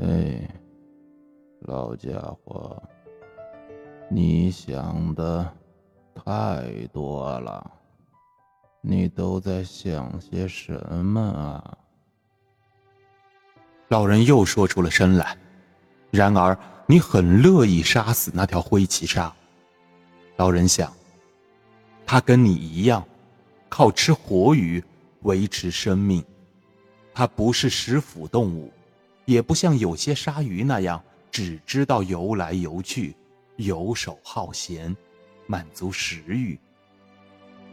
哎，老家伙，你想的太多了。你都在想些什么啊？老人又说出了声来。然而，你很乐意杀死那条灰旗鲨。老人想，他跟你一样，靠吃活鱼维持生命。他不是食腐动物，也不像有些鲨鱼那样只知道游来游去，游手好闲，满足食欲。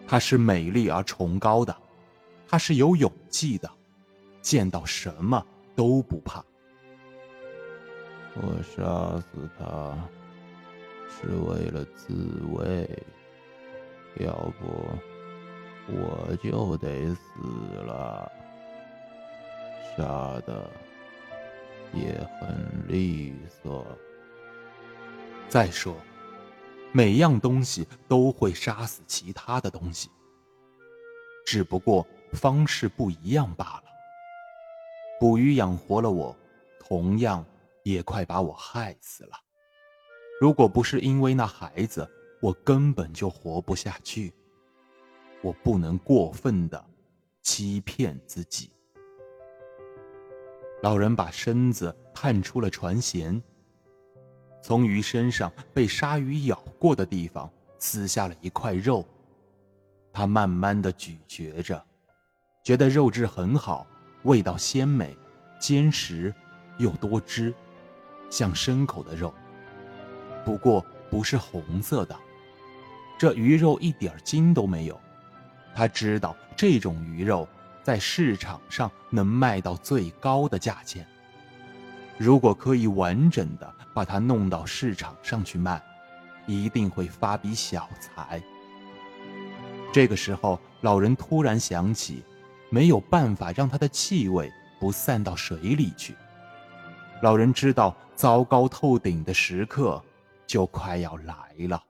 它是美丽而崇高的，它是有勇气的，见到什么都不怕。我杀死它是为了自卫，要不我就得死了。杀的也很利索。再说，每样东西都会杀死其他的东西，只不过方式不一样罢了。捕鱼养活了我，同样。也快把我害死了。如果不是因为那孩子，我根本就活不下去。我不能过分的欺骗自己。老人把身子探出了船舷，从鱼身上被鲨鱼咬过的地方撕下了一块肉。他慢慢的咀嚼着，觉得肉质很好，味道鲜美，坚实又多汁。像牲口的肉，不过不是红色的。这鱼肉一点筋都没有。他知道这种鱼肉在市场上能卖到最高的价钱。如果可以完整的把它弄到市场上去卖，一定会发笔小财。这个时候，老人突然想起，没有办法让它的气味不散到水里去。老人知道，糟糕透顶的时刻就快要来了。